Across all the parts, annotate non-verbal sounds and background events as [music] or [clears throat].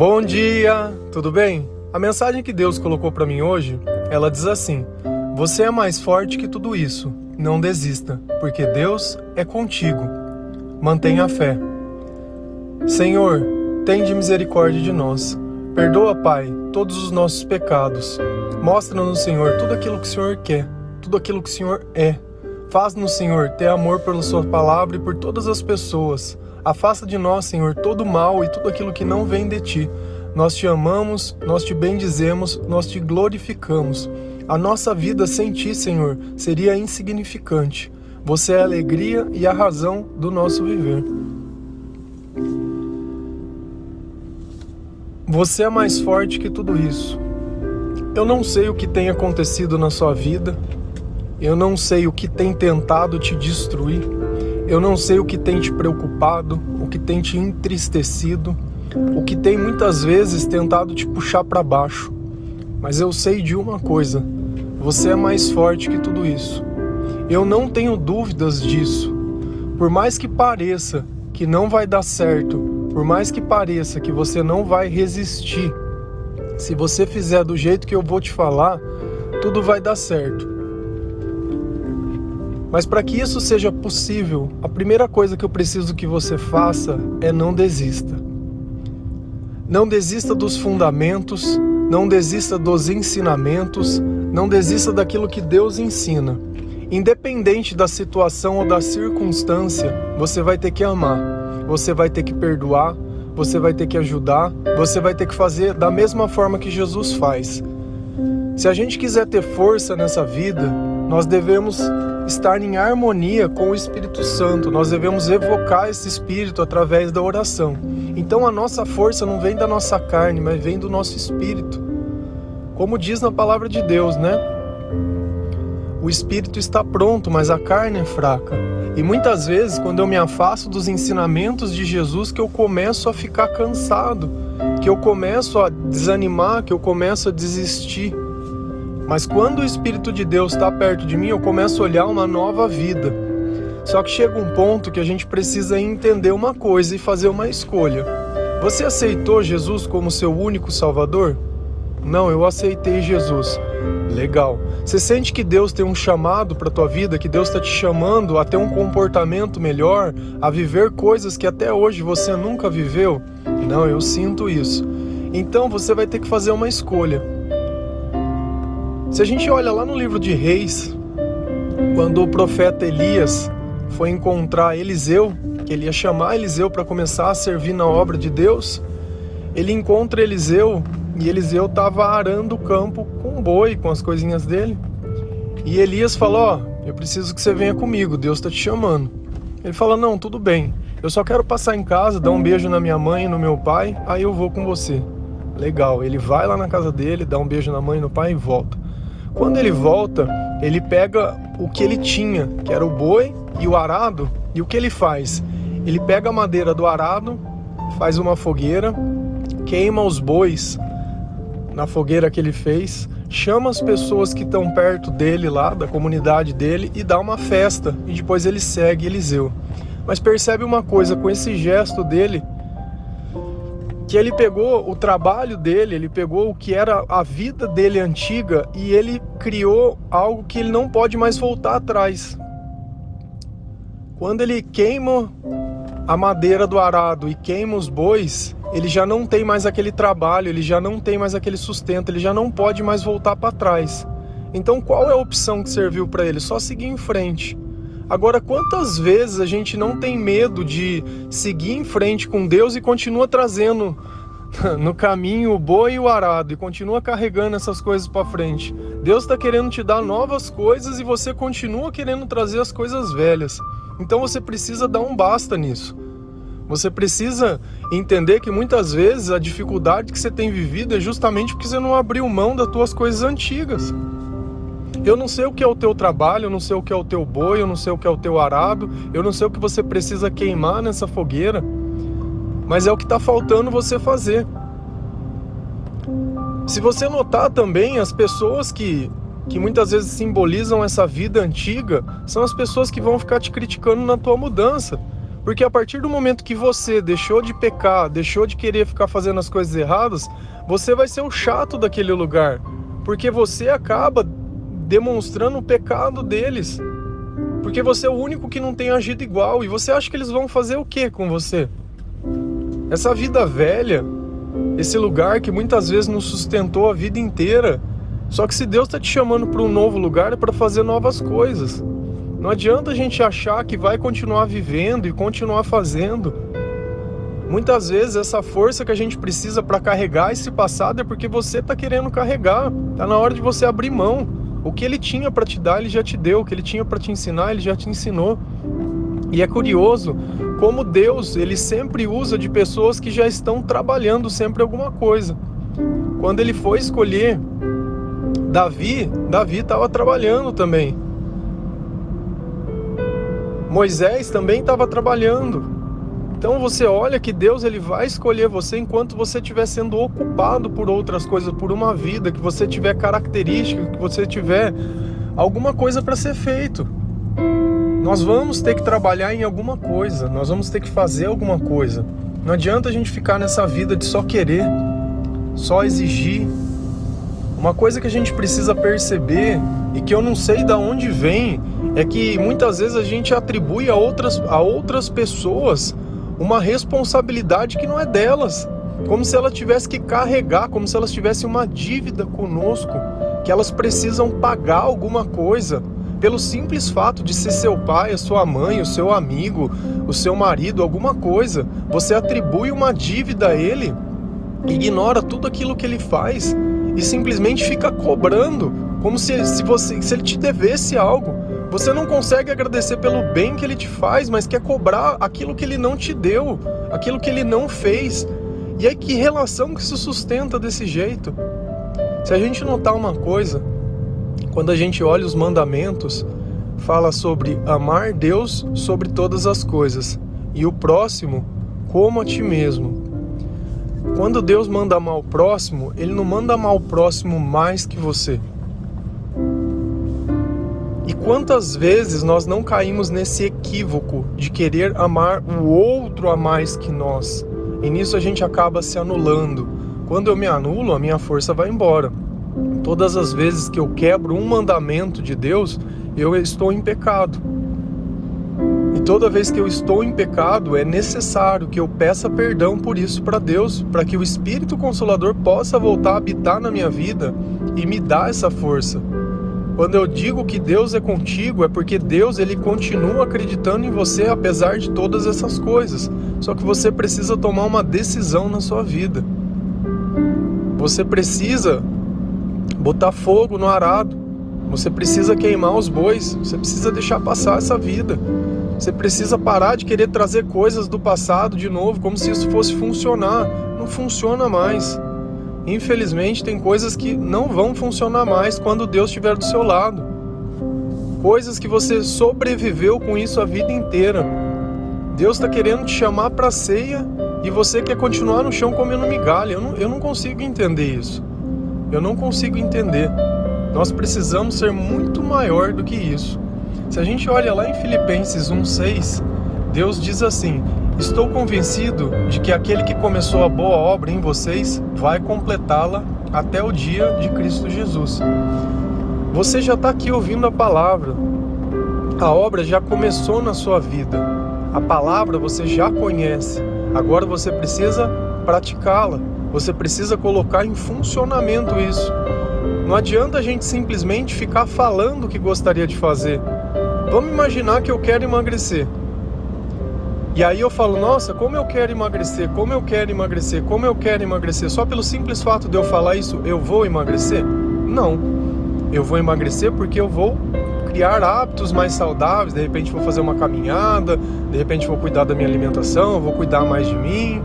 Bom dia, tudo bem? A mensagem que Deus colocou para mim hoje, ela diz assim: Você é mais forte que tudo isso. Não desista, porque Deus é contigo. Mantenha a fé. Senhor, tende misericórdia de nós. Perdoa, Pai, todos os nossos pecados. Mostra-nos, Senhor, tudo aquilo que o Senhor quer, tudo aquilo que o Senhor é. Faz-nos, Senhor, ter amor pela Sua palavra e por todas as pessoas. Afasta de nós, Senhor, todo mal e tudo aquilo que não vem de Ti. Nós te amamos, nós te bendizemos, nós te glorificamos. A nossa vida sem Ti, Senhor, seria insignificante. Você é a alegria e a razão do nosso viver. Você é mais forte que tudo isso. Eu não sei o que tem acontecido na sua vida. Eu não sei o que tem tentado te destruir. Eu não sei o que tem te preocupado, o que tem te entristecido, o que tem muitas vezes tentado te puxar para baixo. Mas eu sei de uma coisa: você é mais forte que tudo isso. Eu não tenho dúvidas disso. Por mais que pareça que não vai dar certo, por mais que pareça que você não vai resistir, se você fizer do jeito que eu vou te falar, tudo vai dar certo. Mas para que isso seja possível, a primeira coisa que eu preciso que você faça é não desista. Não desista dos fundamentos, não desista dos ensinamentos, não desista daquilo que Deus ensina. Independente da situação ou da circunstância, você vai ter que amar você vai ter que perdoar, você vai ter que ajudar, você vai ter que fazer da mesma forma que Jesus faz. Se a gente quiser ter força nessa vida, nós devemos estar em harmonia com o Espírito Santo, nós devemos evocar esse Espírito através da oração. Então a nossa força não vem da nossa carne, mas vem do nosso espírito. Como diz na palavra de Deus, né? O espírito está pronto, mas a carne é fraca. E muitas vezes, quando eu me afasto dos ensinamentos de Jesus, que eu começo a ficar cansado, que eu começo a desanimar, que eu começo a desistir. Mas quando o Espírito de Deus está perto de mim, eu começo a olhar uma nova vida. Só que chega um ponto que a gente precisa entender uma coisa e fazer uma escolha. Você aceitou Jesus como seu único Salvador? Não, eu aceitei Jesus. Legal. Você sente que Deus tem um chamado para tua vida, que Deus está te chamando a ter um comportamento melhor, a viver coisas que até hoje você nunca viveu? Não, eu sinto isso. Então você vai ter que fazer uma escolha. Se a gente olha lá no livro de Reis, quando o profeta Elias foi encontrar Eliseu, que ele ia chamar Eliseu para começar a servir na obra de Deus, ele encontra Eliseu e Eliseu estava arando o campo com um boi, com as coisinhas dele. E Elias falou: Ó, oh, eu preciso que você venha comigo, Deus está te chamando. Ele falou: Não, tudo bem, eu só quero passar em casa, dar um beijo na minha mãe e no meu pai, aí eu vou com você. Legal, ele vai lá na casa dele, dá um beijo na mãe e no pai e volta. Quando ele volta, ele pega o que ele tinha, que era o boi e o arado, e o que ele faz? Ele pega a madeira do arado, faz uma fogueira, queima os bois na fogueira que ele fez, chama as pessoas que estão perto dele lá, da comunidade dele, e dá uma festa. E depois ele segue Eliseu. Mas percebe uma coisa com esse gesto dele, que ele pegou o trabalho dele, ele pegou o que era a vida dele antiga e ele criou algo que ele não pode mais voltar atrás. Quando ele queima a madeira do arado e queima os bois, ele já não tem mais aquele trabalho, ele já não tem mais aquele sustento, ele já não pode mais voltar para trás. Então, qual é a opção que serviu para ele? Só seguir em frente. Agora, quantas vezes a gente não tem medo de seguir em frente com Deus e continua trazendo [laughs] no caminho o boi e o arado e continua carregando essas coisas para frente? Deus está querendo te dar novas coisas e você continua querendo trazer as coisas velhas. Então você precisa dar um basta nisso. Você precisa entender que muitas vezes a dificuldade que você tem vivido é justamente porque você não abriu mão das tuas coisas antigas. Eu não sei o que é o teu trabalho, eu não sei o que é o teu boi, eu não sei o que é o teu arado, eu não sei o que você precisa queimar nessa fogueira, mas é o que está faltando você fazer. Se você notar também, as pessoas que, que muitas vezes simbolizam essa vida antiga são as pessoas que vão ficar te criticando na tua mudança. Porque a partir do momento que você deixou de pecar, deixou de querer ficar fazendo as coisas erradas, você vai ser o chato daquele lugar. Porque você acaba demonstrando o pecado deles. Porque você é o único que não tem agido igual. E você acha que eles vão fazer o que com você? Essa vida velha, esse lugar que muitas vezes nos sustentou a vida inteira. Só que se Deus está te chamando para um novo lugar, é para fazer novas coisas. Não adianta a gente achar que vai continuar vivendo e continuar fazendo. Muitas vezes essa força que a gente precisa para carregar esse passado é porque você está querendo carregar. Está na hora de você abrir mão. O que ele tinha para te dar, ele já te deu. O que ele tinha para te ensinar, ele já te ensinou. E é curioso como Deus, ele sempre usa de pessoas que já estão trabalhando sempre alguma coisa. Quando ele foi escolher Davi, Davi estava trabalhando também. Moisés também estava trabalhando. Então você olha que Deus ele vai escolher você enquanto você estiver sendo ocupado por outras coisas, por uma vida, que você tiver características, que você tiver alguma coisa para ser feito. Nós vamos ter que trabalhar em alguma coisa, nós vamos ter que fazer alguma coisa. Não adianta a gente ficar nessa vida de só querer, só exigir. Uma coisa que a gente precisa perceber e que eu não sei de onde vem é que muitas vezes a gente atribui a outras, a outras pessoas uma responsabilidade que não é delas, como se elas tivessem que carregar, como se elas tivessem uma dívida conosco, que elas precisam pagar alguma coisa. Pelo simples fato de ser seu pai, a sua mãe, o seu amigo, o seu marido, alguma coisa, você atribui uma dívida a ele, ignora tudo aquilo que ele faz e simplesmente fica cobrando, como se, se, você, se ele te devesse algo. Você não consegue agradecer pelo bem que ele te faz, mas quer cobrar aquilo que ele não te deu, aquilo que ele não fez. E aí que relação que se sustenta desse jeito? Se a gente notar uma coisa, quando a gente olha os mandamentos, fala sobre amar Deus sobre todas as coisas e o próximo como a ti mesmo. Quando Deus manda amar o próximo, ele não manda amar o próximo mais que você. E quantas vezes nós não caímos nesse equívoco de querer amar o outro a mais que nós? E nisso a gente acaba se anulando. Quando eu me anulo, a minha força vai embora. Todas as vezes que eu quebro um mandamento de Deus, eu estou em pecado. E toda vez que eu estou em pecado, é necessário que eu peça perdão por isso para Deus, para que o Espírito Consolador possa voltar a habitar na minha vida e me dar essa força. Quando eu digo que Deus é contigo, é porque Deus ele continua acreditando em você apesar de todas essas coisas. Só que você precisa tomar uma decisão na sua vida. Você precisa botar fogo no arado. Você precisa queimar os bois. Você precisa deixar passar essa vida. Você precisa parar de querer trazer coisas do passado de novo, como se isso fosse funcionar. Não funciona mais. Infelizmente, tem coisas que não vão funcionar mais quando Deus estiver do seu lado. Coisas que você sobreviveu com isso a vida inteira. Deus está querendo te chamar para a ceia e você quer continuar no chão comendo migalha. Eu não, eu não consigo entender isso. Eu não consigo entender. Nós precisamos ser muito maior do que isso. Se a gente olha lá em Filipenses 1,6, Deus diz assim: Estou convencido de que aquele que começou a boa obra em vocês vai completá-la até o dia de Cristo Jesus. Você já está aqui ouvindo a palavra, a obra já começou na sua vida, a palavra você já conhece, agora você precisa praticá-la, você precisa colocar em funcionamento isso. Não adianta a gente simplesmente ficar falando o que gostaria de fazer. Vamos imaginar que eu quero emagrecer. E aí eu falo, nossa, como eu quero emagrecer, como eu quero emagrecer, como eu quero emagrecer. Só pelo simples fato de eu falar isso, eu vou emagrecer? Não. Eu vou emagrecer porque eu vou criar hábitos mais saudáveis. De repente vou fazer uma caminhada, de repente vou cuidar da minha alimentação, vou cuidar mais de mim.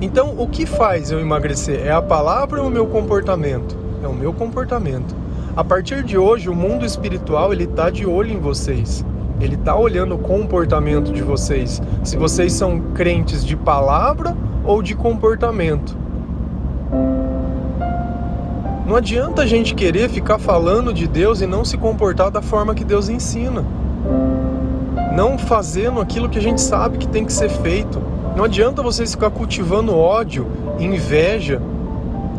Então, o que faz eu emagrecer? É a palavra ou o meu comportamento? É o meu comportamento. A partir de hoje, o mundo espiritual ele está de olho em vocês. Ele está olhando o comportamento de vocês. Se vocês são crentes de palavra ou de comportamento. Não adianta a gente querer ficar falando de Deus e não se comportar da forma que Deus ensina. não fazendo aquilo que a gente sabe que tem que ser feito. Não adianta vocês ficar cultivando ódio, inveja,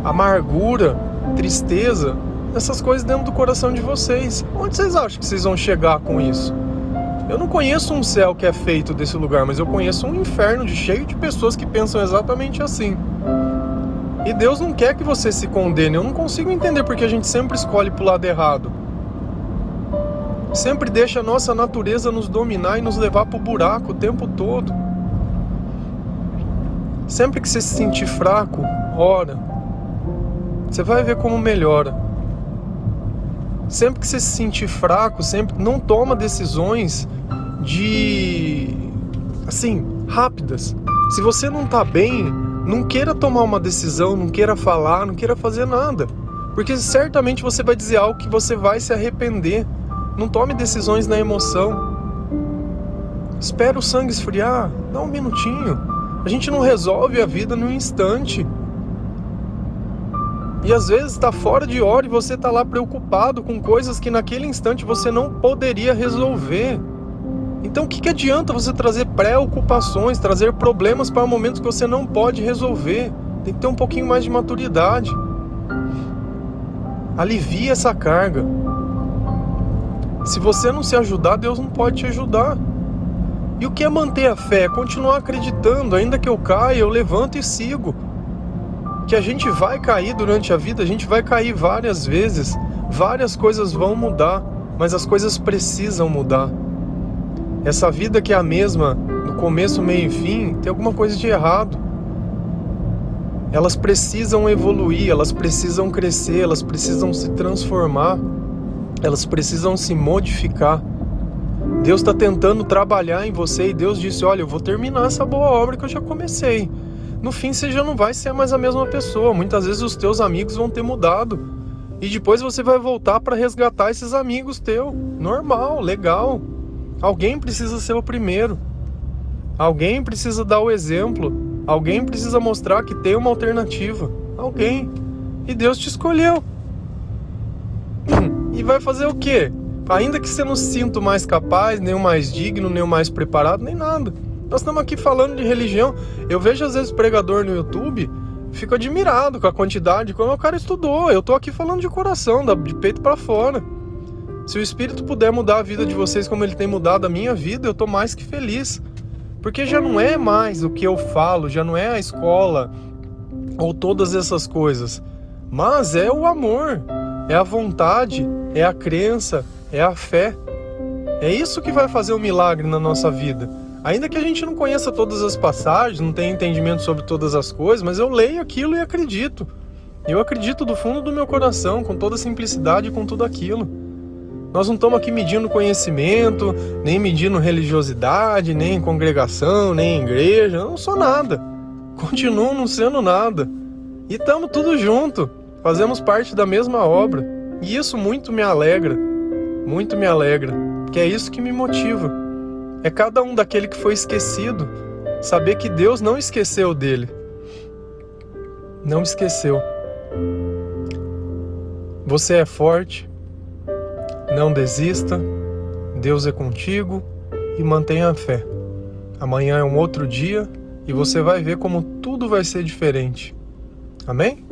amargura, tristeza, essas coisas dentro do coração de vocês. Onde vocês acham que vocês vão chegar com isso? Eu não conheço um céu que é feito desse lugar, mas eu conheço um inferno de cheio de pessoas que pensam exatamente assim. E Deus não quer que você se condene. Eu não consigo entender porque a gente sempre escolhe pro lado errado. Sempre deixa a nossa natureza nos dominar e nos levar pro buraco o tempo todo. Sempre que você se sentir fraco, ora. Você vai ver como melhora. Sempre que você se sentir fraco, sempre não toma decisões de assim, rápidas. Se você não tá bem, não queira tomar uma decisão, não queira falar, não queira fazer nada. Porque certamente você vai dizer algo que você vai se arrepender. Não tome decisões na emoção. Espera o sangue esfriar, dá um minutinho. A gente não resolve a vida num instante. E às vezes está fora de hora e você está lá preocupado com coisas que naquele instante você não poderia resolver. Então o que, que adianta você trazer preocupações, trazer problemas para momentos que você não pode resolver? Tem que ter um pouquinho mais de maturidade. Alivia essa carga. Se você não se ajudar, Deus não pode te ajudar. E o que é manter a fé? continuar acreditando, ainda que eu caia, eu levanto e sigo. Que a gente vai cair durante a vida, a gente vai cair várias vezes, várias coisas vão mudar, mas as coisas precisam mudar. Essa vida que é a mesma no começo, meio e fim, tem alguma coisa de errado. Elas precisam evoluir, elas precisam crescer, elas precisam se transformar, elas precisam se modificar. Deus está tentando trabalhar em você e Deus disse: Olha, eu vou terminar essa boa obra que eu já comecei. No fim, você já não vai ser mais a mesma pessoa. Muitas vezes os teus amigos vão ter mudado. E depois você vai voltar para resgatar esses amigos teus. Normal, legal. Alguém precisa ser o primeiro. Alguém precisa dar o exemplo. Alguém precisa mostrar que tem uma alternativa. Alguém. E Deus te escolheu. [clears throat] E vai fazer o quê? Ainda que você não sinta mais capaz, nem o mais digno, nem o mais preparado, nem nada. Nós estamos aqui falando de religião. Eu vejo às vezes pregador no YouTube, fico admirado com a quantidade, como o cara estudou. Eu tô aqui falando de coração, de peito para fora. Se o Espírito puder mudar a vida de vocês como ele tem mudado a minha vida, eu tô mais que feliz. Porque já não é mais o que eu falo, já não é a escola ou todas essas coisas, mas é o amor, é a vontade, é a crença, é a fé. É isso que vai fazer um milagre na nossa vida. Ainda que a gente não conheça todas as passagens, não tenha entendimento sobre todas as coisas, mas eu leio aquilo e acredito. Eu acredito do fundo do meu coração, com toda simplicidade com tudo aquilo. Nós não estamos aqui medindo conhecimento, nem medindo religiosidade, nem congregação, nem igreja. Eu não sou nada. Continuo não sendo nada. E estamos tudo junto. Fazemos parte da mesma obra. E isso muito me alegra. Muito me alegra. Que é isso que me motiva. É cada um daquele que foi esquecido. Saber que Deus não esqueceu dele. Não esqueceu. Você é forte, não desista, Deus é contigo e mantenha a fé. Amanhã é um outro dia e você vai ver como tudo vai ser diferente. Amém?